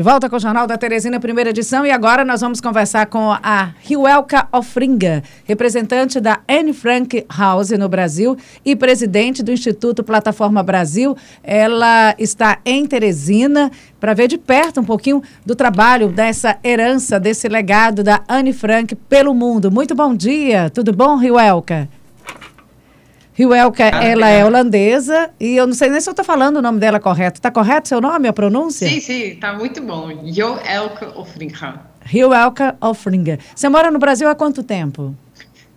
De volta com o Jornal da Teresina, primeira edição, e agora nós vamos conversar com a Riuelka Ofringa, representante da Anne Frank House no Brasil e presidente do Instituto Plataforma Brasil. Ela está em Teresina para ver de perto um pouquinho do trabalho, dessa herança, desse legado da Anne Frank pelo mundo. Muito bom dia, tudo bom, Riuelka? Riuelka, ah, ela é holandesa e eu não sei nem se eu estou falando o nome dela correto. Está correto seu nome, a pronúncia? Sim, sim, está muito bom. Joelke Offringa. Riuelka Offringa. Você mora no Brasil há quanto tempo?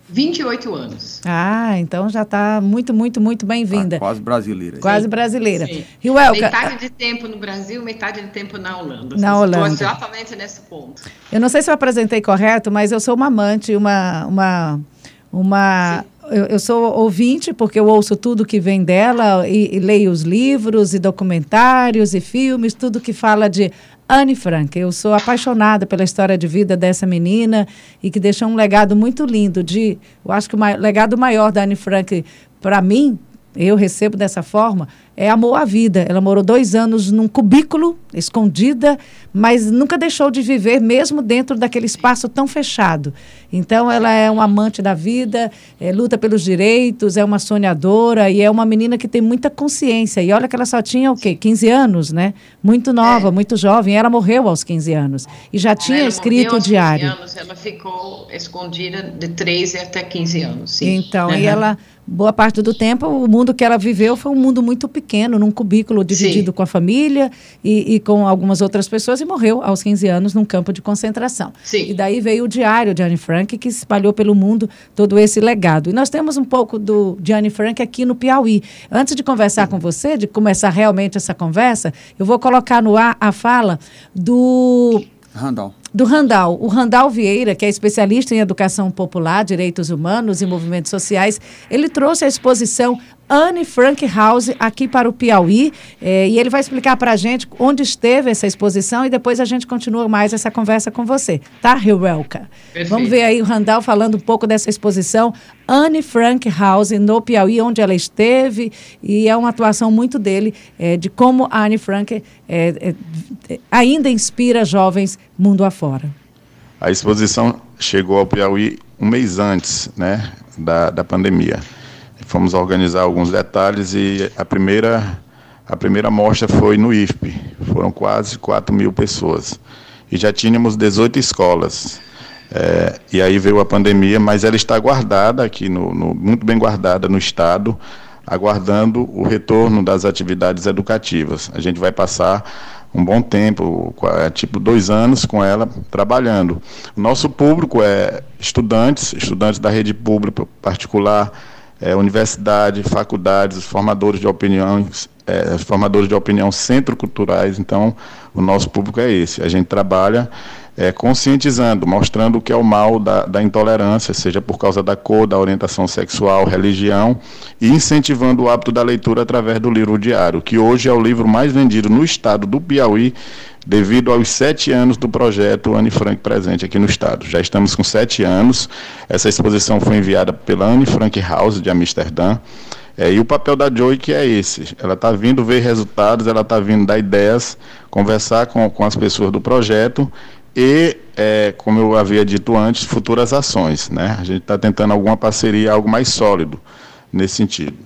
28 anos. Ah, então já está muito, muito, muito bem-vinda. Ah, quase brasileira. Quase brasileira. Sim. Riuelka, metade de tempo no Brasil, metade de tempo na Holanda. Na Holanda. Estou exatamente nesse ponto. Eu não sei se eu apresentei correto, mas eu sou uma amante, uma... uma uma eu, eu, sou ouvinte porque eu ouço tudo que vem dela e, e, leio os livros e documentários e filmes, tudo que fala de Anne Frank. Eu sou apaixonada pela história de vida dessa menina e que deixou um legado muito lindo de, eu acho que o legado maior da Anne Frank para mim, eu recebo dessa forma, é amor à vida. Ela morou dois anos num cubículo, escondida, mas nunca deixou de viver, mesmo dentro daquele espaço tão fechado. Então, ela é uma amante da vida, é, luta pelos direitos, é uma sonhadora e é uma menina que tem muita consciência. E olha que ela só tinha o quê? 15 anos, né? Muito nova, é. muito jovem. Ela morreu aos 15 anos e já tinha ela escrito o diário. Anos, ela ficou escondida de 13 até 15 anos, sim. Então, uhum. e ela boa parte do tempo, o mundo que ela viveu foi um mundo muito pequeno, num cubículo dividido Sim. com a família e, e, com algumas outras pessoas, e morreu aos 15 anos num campo de concentração. Sim. E daí veio o diário de Anne Frank, que espalhou pelo mundo todo esse legado. E nós temos um pouco do, de Anne Frank aqui no Piauí. Antes de conversar com você, de começar realmente essa conversa, eu vou colocar no ar a fala do Randall. Do Randall. O Randall Vieira, que é especialista em educação popular, direitos humanos e movimentos sociais, ele trouxe a exposição Anne Frank House aqui para o Piauí. Eh, e ele vai explicar para a gente onde esteve essa exposição e depois a gente continua mais essa conversa com você. Tá, Riuelka? Vamos ver aí o Randall falando um pouco dessa exposição Anne Frank House no Piauí, onde ela esteve. E é uma atuação muito dele eh, de como a Anne Frank eh, ainda inspira jovens mundo afora. A exposição chegou ao Piauí um mês antes né, da, da pandemia. Fomos organizar alguns detalhes e a primeira, a primeira mostra foi no IFP. Foram quase 4 mil pessoas. E já tínhamos 18 escolas. É, e aí veio a pandemia, mas ela está guardada aqui, no, no, muito bem guardada no Estado, aguardando o retorno das atividades educativas. A gente vai passar um bom tempo, tipo dois anos com ela trabalhando. Nosso público é estudantes, estudantes da rede pública particular, é, universidade, faculdades, formadores de opinião, é, formadores de opinião centro-culturais. Então, o nosso público é esse. A gente trabalha é, conscientizando, mostrando o que é o mal da, da, intolerância, seja por causa da cor, da orientação sexual, religião, e incentivando o hábito da leitura através do livro diário, que hoje é o livro mais vendido no estado do Piauí devido aos sete anos do projeto Anne Frank presente aqui no estado. Já estamos com sete anos. Essa exposição foi enviada pela Anne Frank House de Amsterdã. É, e o papel da Joy que é esse. Ela está vindo ver resultados, ela está vindo dar ideias, conversar com, com as pessoas do projeto e, é, como eu havia dito antes, futuras ações. Né? A gente está tentando alguma parceria, algo mais sólido nesse sentido.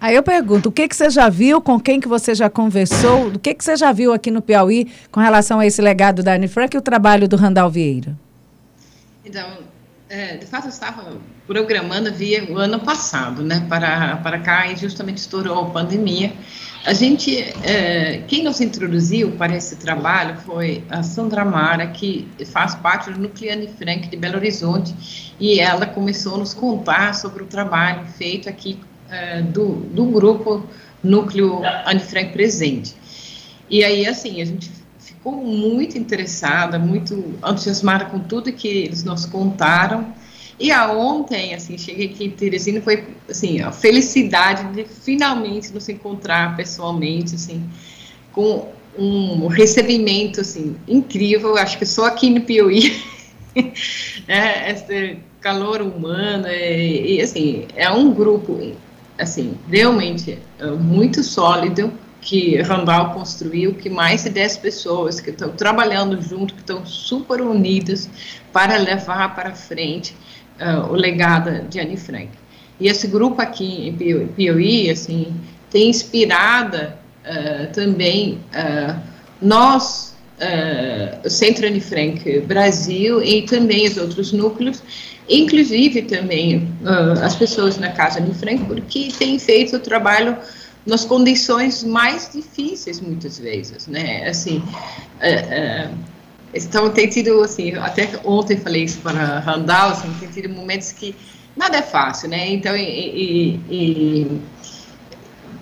Aí eu pergunto, o que, que você já viu, com quem que você já conversou, o que, que você já viu aqui no Piauí com relação a esse legado da Anne Frank e o trabalho do Randall Vieira? Então, é, de fato, eu estava programando via o ano passado, né, para, para cá, e justamente estourou a pandemia. A gente, é, quem nos introduziu para esse trabalho foi a Sandra Mara, que faz parte do Núcleo Anne Frank de Belo Horizonte, e ela começou a nos contar sobre o trabalho feito aqui é, do, do grupo Núcleo Anne Frank Presente. E aí, assim, a gente ficou muito interessada, muito entusiasmada com tudo que eles nos contaram. E a ontem, assim, cheguei aqui em Teresina, foi, assim, a felicidade de finalmente nos encontrar pessoalmente, assim, com um recebimento, assim, incrível, acho que só aqui no Piauí, né, esse calor humano, e, e, assim, é um grupo assim, realmente é muito sólido, que Randall construiu, que mais de 10 pessoas que estão trabalhando junto, que estão super unidas para levar para frente uh, o legado de Anne Frank. E esse grupo aqui em Piauí, assim, tem inspirado uh, também uh, nós, o Centro Anne Frank Brasil e também os outros núcleos, inclusive também as pessoas na Casa Anne Frank, porque têm feito o trabalho nas condições mais difíceis muitas vezes, né? Assim, é, então tem tido assim, até ontem falei isso para Randall, assim, tem tido momentos que nada é fácil, né? Então, e, e, e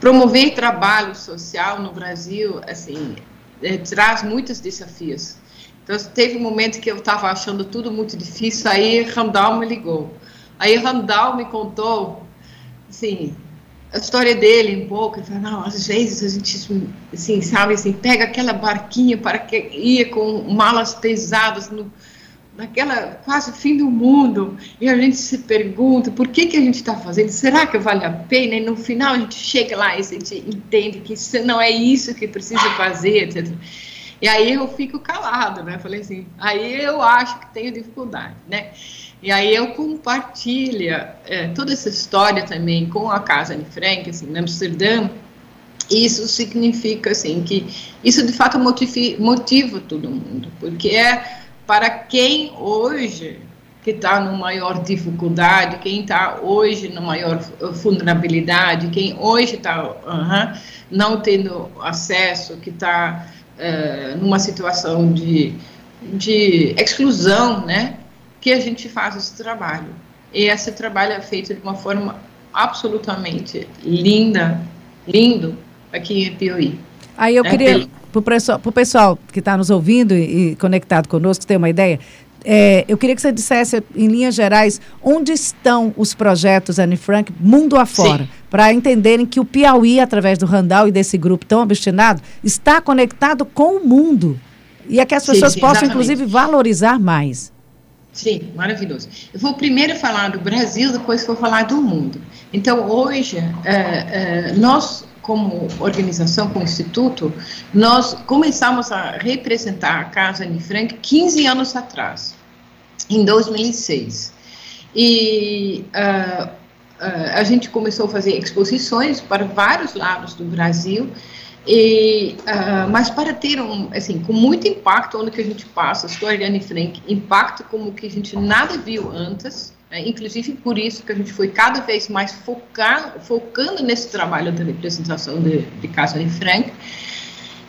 promover trabalho social no Brasil, assim, é, traz muitos desafios. Então, teve um momento que eu estava achando tudo muito difícil, aí Randall me ligou. Aí Randall me contou, assim, a história dele um pouco, ele fala, não, às vezes a gente, assim, sabe, assim, pega aquela barquinha para que ia com malas pesadas no, naquela quase fim do mundo, e a gente se pergunta, por que que a gente está fazendo? Será que vale a pena? E no final a gente chega lá e a gente entende que isso não é isso que precisa fazer, etc. E aí eu fico calado, né? Falei assim, aí eu acho que tenho dificuldade, né? E aí eu compartilho é, toda essa história também com a Casa Anne Frank, assim, em Amsterdã, isso significa, assim, que isso de fato motiva, motiva todo mundo, porque é para quem hoje que está no maior dificuldade, quem está hoje na maior vulnerabilidade, quem hoje está não tendo acesso, que está uh, numa situação de, de exclusão, né? que a gente faz esse trabalho. E esse trabalho é feito de uma forma absolutamente linda, lindo, aqui em Piauí. Aí eu é, queria, para o pessoal, pessoal, que está nos ouvindo e, e, conectado conosco, ter uma ideia, é, eu queria que você dissesse, em linhas gerais, onde estão os projetos Anne Frank, mundo afora, para entenderem que o Piauí, através do Randall e desse grupo tão obstinado, está conectado com o mundo. E é que as pessoas sim, possam, inclusive, valorizar mais. Sim, maravilhoso. Eu vou primeiro falar do Brasil, depois vou falar do mundo. Então, hoje, é, é, nós, como organização, como instituto, nós começamos a representar a Casa Anne Frank 15 anos atrás, em 2006. E uh, uh, a gente começou a fazer exposições para vários lados do Brasil, e, uh, mas para ter um, assim, com muito impacto onde que a gente passa, a história de Anne Frank, impacto como que a gente nada viu antes, né, inclusive por isso que a gente foi cada vez mais focar, focando nesse trabalho de representação de, de Casa Anne Frank,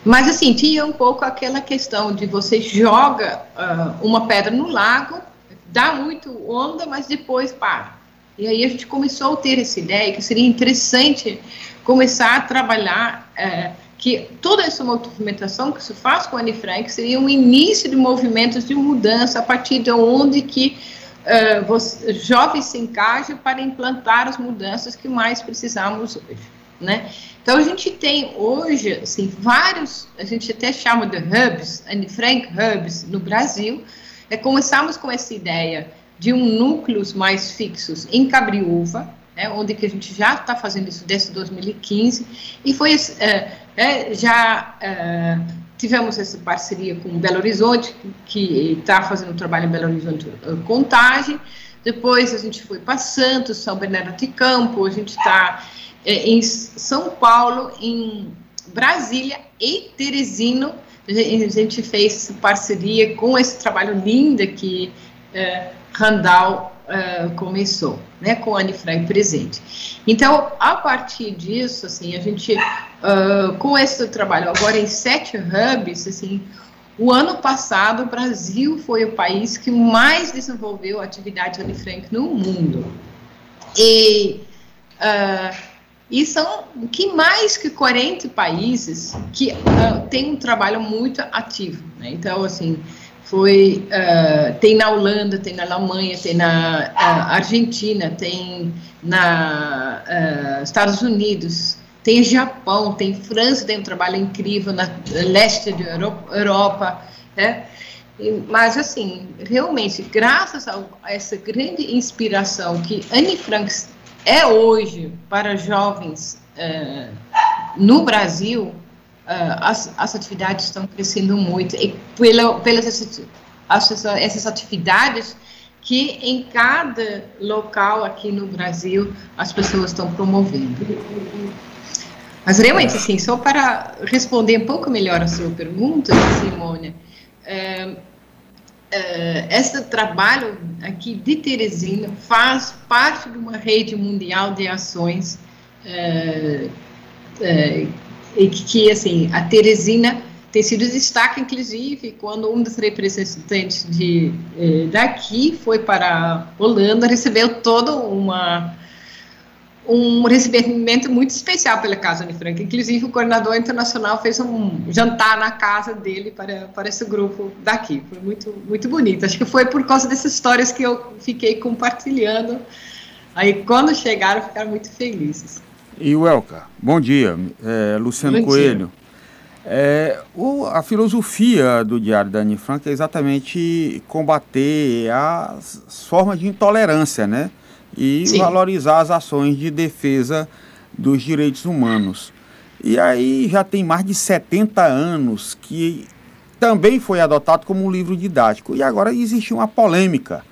mas assim, tinha um pouco aquela questão de você joga uh, uma pedra no lago, dá muito onda, mas depois para. E aí a gente começou a ter essa ideia que seria interessante começar a trabalhar é, que toda essa movimentação que se faz com a Anne Frank seria um início de movimentos de mudança a partir de onde que uh, você, jovens se encaixam para implantar as mudanças que mais precisamos hoje, né? Então a gente tem hoje assim vários, a gente até chama de hubs, Anne Frank hubs no Brasil. É, começamos com essa ideia de um núcleos mais fixos em Cabriúva, né, onde que a gente já está fazendo isso desde 2015, e foi, é, é, já é, tivemos essa parceria com Belo Horizonte, que está fazendo trabalho em Belo Horizonte é, Contagem, depois a gente foi para Santos, São Bernardo de Campo, a gente está é, em São Paulo, em Brasília e Teresino, a gente fez parceria com esse trabalho lindo que é, Randall uh, começou, né, com Anne Frank presente. Então, a partir disso, assim, a gente, uh, com esse trabalho agora em sete hubs, assim, o ano passado o Brasil foi o país que mais desenvolveu a atividade Anne Frank no mundo. E, uh, e são que mais que 40 países que uh, têm um trabalho muito ativo. Né? Então, assim, foi uh, tem na Holanda, tem na Alemanha, tem na uh, Argentina, tem na uh, Estados Unidos, tem Japão, tem França, tem um trabalho incrível na leste da Europa, né? Mas assim, realmente, graças a essa grande inspiração que Anne Frank é hoje para jovens no Brasil, as, as atividades estão crescendo muito e pela, pelas essas atividades que em cada local aqui no Brasil as pessoas estão promovendo. Mas realmente, assim, só para responder um pouco melhor a sua pergunta, Simone, é, é, esse trabalho aqui de Teresina faz parte de uma rede mundial de ações é, e que, assim, a Teresina tem sido destaque, inclusive, quando um dos representantes de, eh, daqui foi para a Holanda, recebeu toda uma um recebimento muito especial pela Casa de Franca. Inclusive, o coordenador internacional fez um jantar na casa dele para, para esse grupo daqui. Foi muito, muito bonito. Acho que foi por causa dessas histórias que eu fiquei compartilhando. Aí, quando chegaram, ficaram muito felizes. E o Elka, bom dia. É, Luciano bom Coelho. Dia. É, o, a filosofia do Diário da Anne Frank é exatamente combater as formas de intolerância, né? E Sim. valorizar as ações de defesa dos direitos humanos. E aí já tem mais de 70 anos que também foi adotado como um livro didático. E agora existe uma polêmica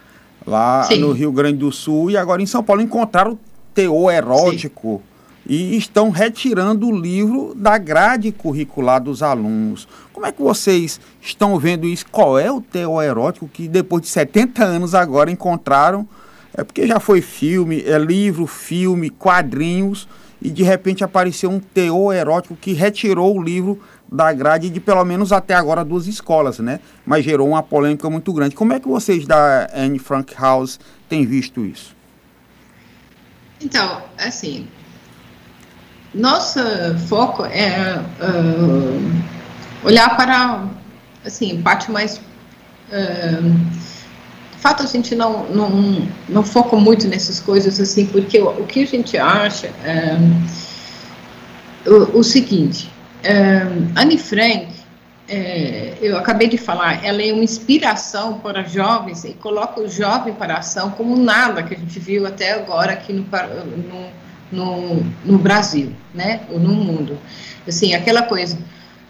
lá Sim. no Rio Grande do Sul e agora em São Paulo encontraram teor erótico. Sim e estão retirando o livro da grade curricular dos alunos. Como é que vocês estão vendo isso? Qual é o teor erótico que depois de 70 anos agora encontraram? É porque já foi filme, é livro, filme, quadrinhos e de repente apareceu um teor erótico que retirou o livro da grade de pelo menos até agora duas escolas, né? Mas gerou uma polêmica muito grande. Como é que vocês da Anne Frank House têm visto isso? Então, assim, nosso foco é uh, olhar para, assim, parte mais... Uh, de fato, a gente não, não, não foca muito nessas coisas, assim, porque o, o que a gente acha é o, o seguinte, Anne Frank, é, eu acabei de falar, ela é uma inspiração para jovens e coloca o jovem para a ação como nada que a gente viu até agora aqui no, no no, no Brasil, né, ou no mundo. Assim, aquela coisa,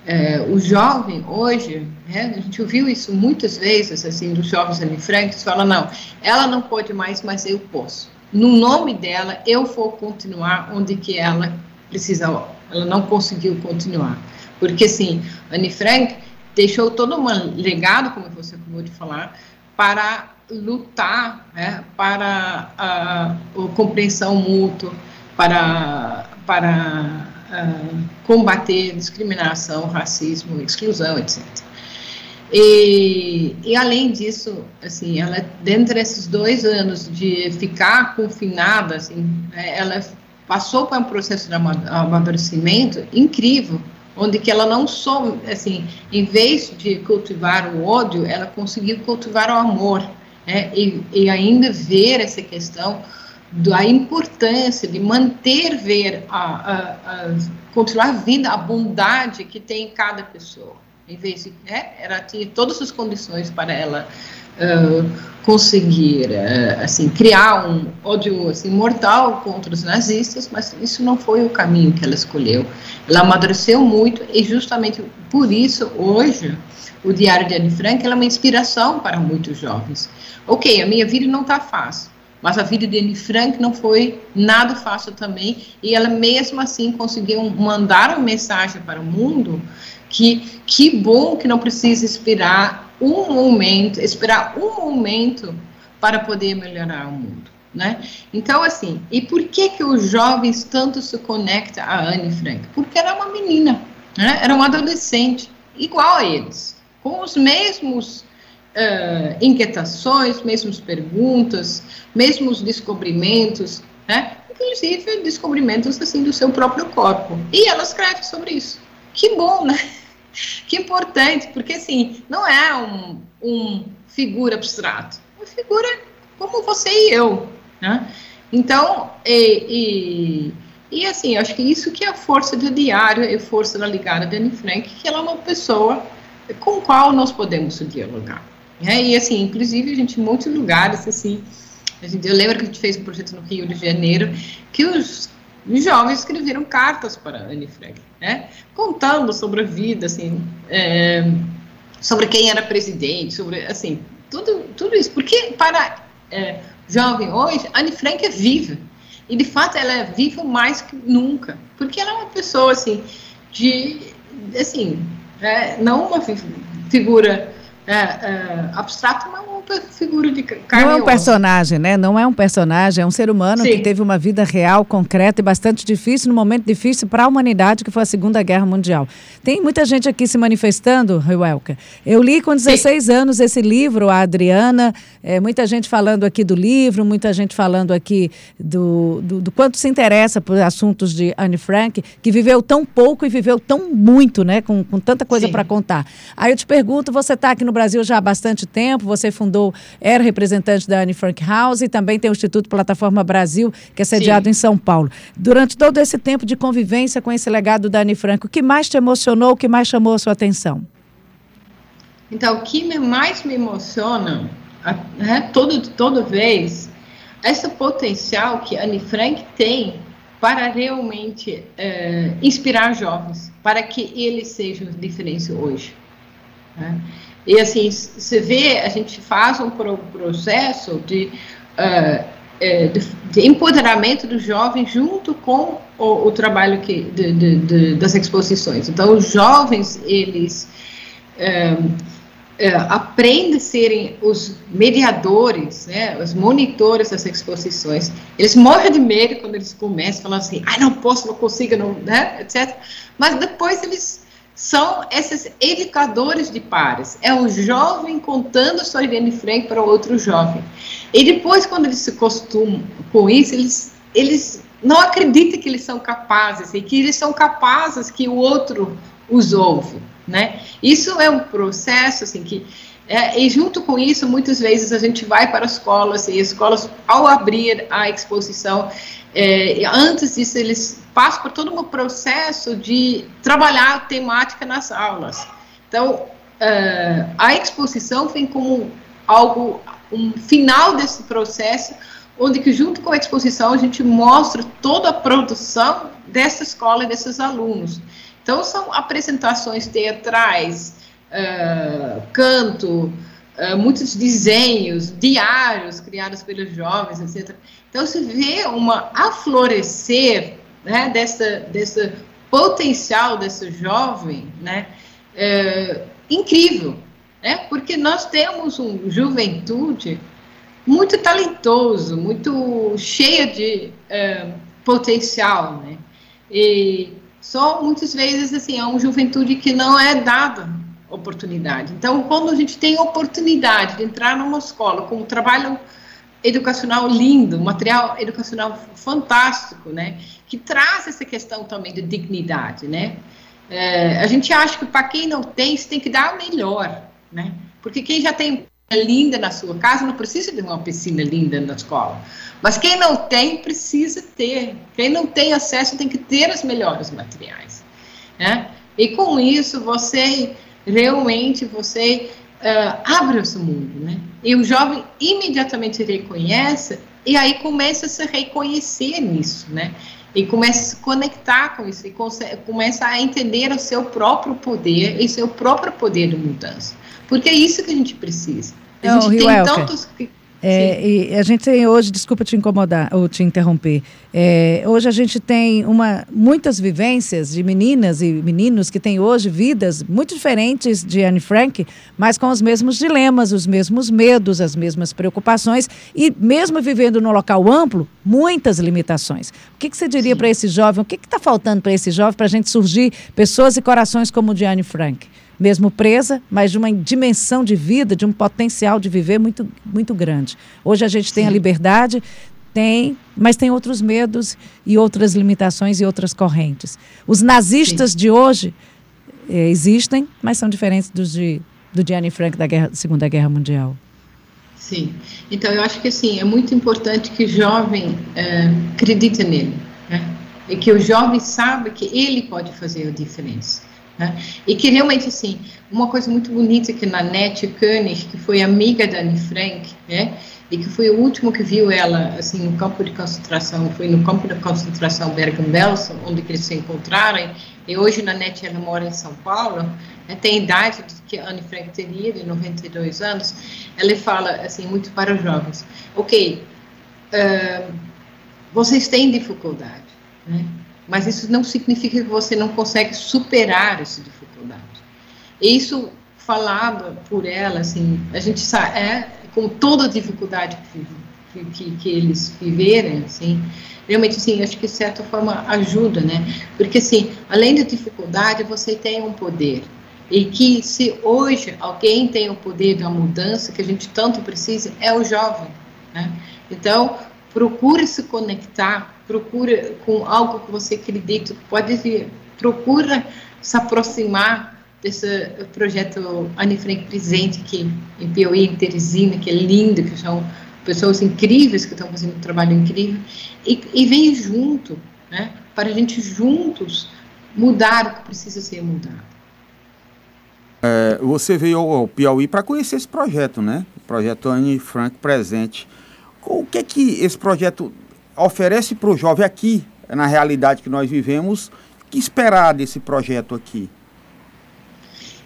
é, o jovem hoje, né, a gente ouviu isso muitas vezes, assim, dos jovens ali francos, fala, não, ela não pode mais, mas eu posso. No nome dela, eu vou continuar onde que ela precisa, ela não conseguiu continuar. Porque, assim, Anne Frank deixou todo um legado, como você acabou de falar, para lutar né, para a, a compreensão mútua, para, para uh, combater discriminação, racismo, exclusão, etc. E, e, além disso, assim, ela dentro desses dois anos de ficar confinada, assim, né, ela passou por um processo de amadurecimento incrível, onde que ela não só, assim, em vez de cultivar o ódio, ela conseguiu cultivar o amor, né, e, e ainda ver essa questão da importância de manter ver a, a, a, continuar vendo a bondade que tem em cada pessoa. Em vez de né, ela tinha todas as condições para ela uh, conseguir uh, assim criar um ódio assim mortal contra os nazistas mas isso não foi o caminho que ela escolheu. Ela amadureceu muito e justamente por isso hoje o Diário de Anne Frank é uma inspiração para muitos jovens. Ok a minha vida não está fácil mas a vida de Anne Frank não foi nada fácil também, e ela mesmo assim conseguiu mandar uma mensagem para o mundo que que bom que não precisa esperar um momento, esperar um momento para poder melhorar o mundo, né? Então assim, e por que que os jovens tanto se conectam a Anne Frank? Porque era uma menina, né? Era uma adolescente igual a eles, com os mesmos uh, inquietações, mesmos perguntas, mesmos descobrimentos, né? inclusive descobrimentos assim do seu próprio corpo. E ela escreve sobre isso. Que bom, né? Que importante, porque assim, não é um, um figura abstrato, é uma figura como você e eu, né? Então, e, e, e assim, acho que isso que é a força do diário e a força da ligada de Anne Frank, que ela é uma pessoa com qual nós podemos dialogar. É, e assim, inclusive gente em muitos lugares, assim, gente, eu lembro que a gente fez um projeto no Rio de Janeiro, que os jovens escreveram cartas para Anne Frank, né? Contando sobre a vida, assim, é, sobre quem era presidente, sobre, assim, tudo, tudo isso. Porque para é, jovem hoje, Anne Frank é viva. E, de fato, ela é viva mais que nunca. Porque ela é uma pessoa, assim, de, assim, é, não uma figura é, abstrato, mas uma figura de carne Não é um personagem, né? Não é um personagem, é um ser humano Sim. que teve uma vida real, concreta e bastante difícil, num momento difícil para a humanidade, que foi a Segunda Guerra Mundial. Tem muita gente aqui se manifestando, Ruelka. Eu li com 16 Sim. anos esse livro, a Adriana, é, muita gente falando aqui do livro, muita gente falando aqui do, do, do quanto se interessa por assuntos de Anne Frank, que viveu tão pouco e viveu tão muito, né? Com, com tanta coisa para contar. Aí eu te pergunto, você está aqui no Brasil já há bastante tempo, você fundou, era representante da Anne Frank House e também tem o Instituto Plataforma Brasil, que é sediado Sim. em São Paulo. Durante todo esse tempo de convivência com esse legado da Anne Frank, o que mais te emocionou, o que mais chamou a sua atenção? Então, o que mais me emociona, né, todo, toda vez, esse potencial que a Anne Frank tem para realmente é, inspirar jovens, para que eles sejam diferentes hoje. Né? E assim, você vê, a gente faz um processo de, uh, de, de, empoderamento do jovem junto com o, o trabalho que, de, de, das exposições. Então, os jovens, eles uh, eh, aprendem a serem os mediadores, né, os monitores das exposições. Eles morrem de medo quando eles começam, falando assim, ah, não posso, não consigo, não, né, etc. Mas depois eles são esses educadores de pares. É o jovem contando sua Irene Frank para outro jovem. E depois, quando eles se acostumam com isso, eles, eles não acreditam que eles são capazes e que eles são capazes que o outro os ouve, né? Isso é um processo, assim, que... É, e junto com isso, muitas vezes a gente vai para escolas e escolas, ao abrir a exposição, é, antes disso, eles passam por todo um processo de trabalhar a temática nas aulas. Então, uh, a exposição vem como algo, um final desse processo, onde que junto com a exposição a gente mostra toda a produção dessa escola e desses alunos. Então, são apresentações teatrais, uh, canto, uh, muitos desenhos, diários criados pelos jovens, etc. Então, se vê uma aflorescer né, dessa, desse potencial desse jovem, né, é, incrível, né, porque nós temos um juventude muito talentoso, muito cheia de é, potencial, né, e só muitas vezes, assim, é uma juventude que não é dada oportunidade. Então, quando a gente tem oportunidade de entrar numa escola com um trabalho educacional lindo, material educacional fantástico, né? Que traz essa questão também de dignidade, né? É, a gente acha que para quem não tem, você tem que dar o melhor, né? Porque quem já tem linda na sua casa não precisa de uma piscina linda na escola. Mas quem não tem, precisa ter. Quem não tem acesso tem que ter os melhores materiais, né? E com isso, você realmente, você uh, abre esse mundo, né? E o jovem imediatamente reconhece e aí começa a se reconhecer nisso, né? E começa a se conectar com isso e começa a entender o seu próprio poder e seu próprio poder de mudança. Porque é isso que a gente precisa. A Não, gente tem tantos é, e a gente tem hoje, desculpa te incomodar ou te interromper, é, hoje a gente tem uma, muitas vivências de meninas e meninos que têm hoje vidas muito diferentes de Anne Frank, mas com os mesmos dilemas, os mesmos medos, as mesmas preocupações e mesmo vivendo num local amplo, muitas limitações. O que, que você diria para esse jovem? O que está faltando para esse jovem para a gente surgir pessoas e corações como o de Anne Frank? Mesmo presa, mas de uma dimensão de vida, de um potencial de viver muito, muito grande. Hoje a gente Sim. tem a liberdade, tem, mas tem outros medos e outras limitações e outras correntes. Os nazistas Sim. de hoje eh, existem, mas são diferentes dos de, do de Anne Frank da guerra, Segunda Guerra Mundial. Sim, então eu acho que sim, é muito importante que o jovem é, acredite nele, né? e que o jovem saiba que ele pode fazer a diferença Né? E que realmente, assim, uma coisa muito bonita que na Nete Koenig, que foi amiga da Anne Frank, né? e que foi o último que viu ela assim no campo de concentração, foi no campo de concentração Bergen-Belsen, onde eles se encontraram, e hoje na NET ela mora em São Paulo, né, tem a idade que a Anne Frank teria, de 92 anos, ela fala assim muito para os jovens, ok, uh, vocês têm dificuldade, né, mas isso não significa que você não consegue superar essa dificuldade. E isso falado por ela, assim, a gente sabe, é, com toda a dificuldade que, que, que eles viverem, assim, realmente, assim, acho que de certa forma ajuda, né? Porque, assim, além da dificuldade, você tem um poder. E que se hoje alguém tem o poder da mudança que a gente tanto precisa, é o jovem, né? Então, procure se conectar, procure com algo que você acredita, pode vir, procura se aproximar desse projeto Anne Frank Presente aqui em Piauí, em Teresina, que é lindo, que são pessoas incríveis que estão fazendo um trabalho incrível, e, e vem junto, né, para a gente juntos mudar o que precisa ser mudado. É, você veio ao Piauí para conhecer esse projeto, né? O projeto Anne Frank Presente. O que é que esse projeto oferece para o jovem aqui, na realidade que nós vivemos? Que esperar desse projeto aqui?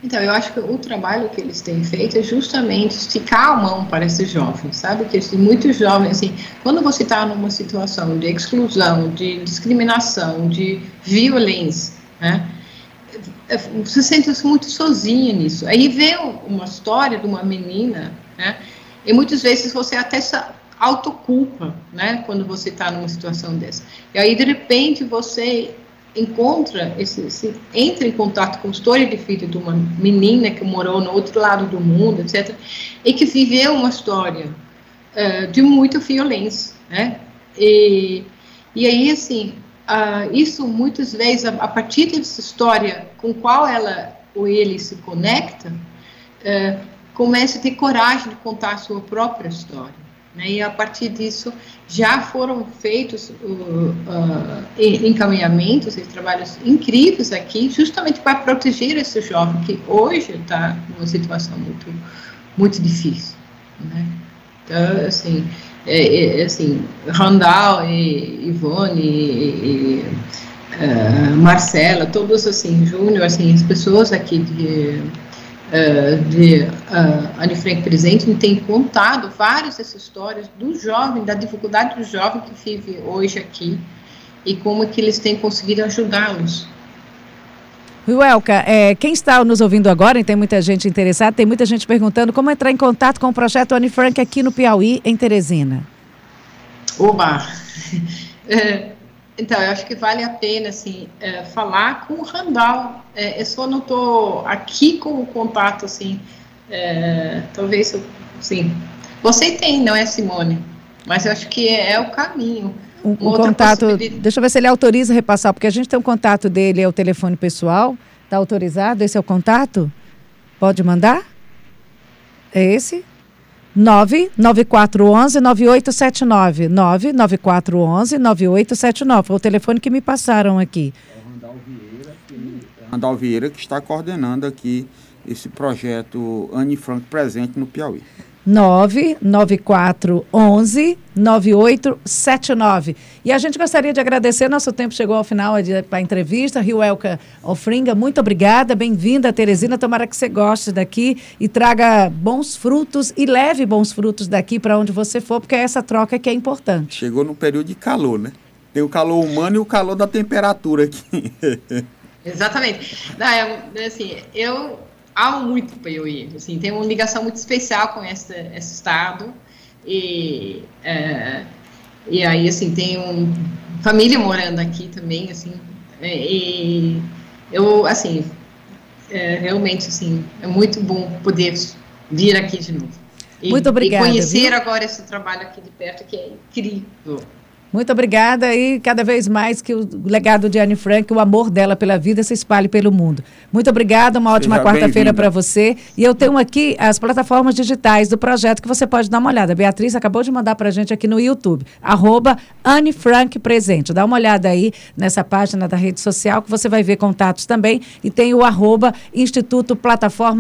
Então, eu acho que o trabalho que eles têm feito é justamente esticar a mão para esses jovens, sabe? Que muitos jovens, assim, quando você está numa situação de exclusão, de discriminação, de violência, né? Você sente-se muito sozinha nisso. Aí vê uma história de uma menina, né? E muitas vezes você até autoculpa, né? Quando você está numa situação dessa. E aí, de repente, você encontra, esse, entra em contato com a história de vida de uma menina que morou no outro lado do mundo, etc., e que viveu uma história uh, de muita violência, né? E, e aí, assim, uh, isso muitas vezes, a, a, partir dessa história com qual ela ou ele se conecta, uh, começa a ter coragem de contar a sua própria história. Né? E a partir disso já foram feitos uh, uh, encaminhamentos e trabalhos incríveis aqui, justamente para proteger esse jovem que hoje está numa situação muito, muito difícil. Né? Então, assim, é, é, assim Randall e Ivone e, e uh, Marcela, todos assim, Júnior, assim, as pessoas aqui de uh, de uh, Anne Frank Presente tem contado várias dessas histórias do jovem, da dificuldade do jovem que vive hoje aqui e como que eles têm conseguido ajudá-los. Ruelka, é, quem está nos ouvindo agora, e tem muita gente interessada, tem muita gente perguntando como entrar em contato com o projeto Anne Frank aqui no Piauí, em Teresina. Oba! É, então, eu acho que vale a pena, assim, é, falar com o Randall. É, eu só não estou aqui com o contato, assim, é, talvez, sim. Você tem, não é, Simone? Mas eu acho que é, é o caminho. Um, um contato, deixa eu ver se ele autoriza repassar, porque a gente tem um contato dele, é o telefone pessoal. Está autorizado? Esse é o contato? Pode mandar? É esse? 99411-9879. 99411-9879. Foi o telefone que me passaram aqui. É Randall Vieira, que está coordenando aqui esse projeto Anne Frank presente no Piauí. 99411 9879. E a gente gostaria de agradecer, nosso tempo chegou ao final para a entrevista. Riuelka Ofringa, muito obrigada, bem-vinda, Teresina. Tomara que você goste daqui e traga bons frutos e leve bons frutos daqui para onde você for, porque é essa troca que é importante. Chegou no período de calor, né? Tem o calor humano e o calor da temperatura aqui. Exatamente. Não, é, assim, eu amo muito Piauí, assim, tem uma ligação muito especial com esse, esse estado e é, e aí assim tem um, família morando aqui também assim e eu assim é, realmente assim é muito bom poder vir aqui de novo e, muito obrigada e conhecer viu? agora esse trabalho aqui de perto que é incrível Muito obrigada e cada vez mais que o legado de Anne Frank, o amor dela pela vida se espalhe pelo mundo. Muito obrigada, uma ótima quarta-feira para você. E eu tenho aqui as plataformas digitais do projeto que você pode dar uma olhada. A Beatriz acabou de mandar para a gente aqui no YouTube, arroba Anne Frank Presente. Dá uma olhada aí nessa página da rede social que você vai ver contatos também e tem o arroba Instituto Plataforma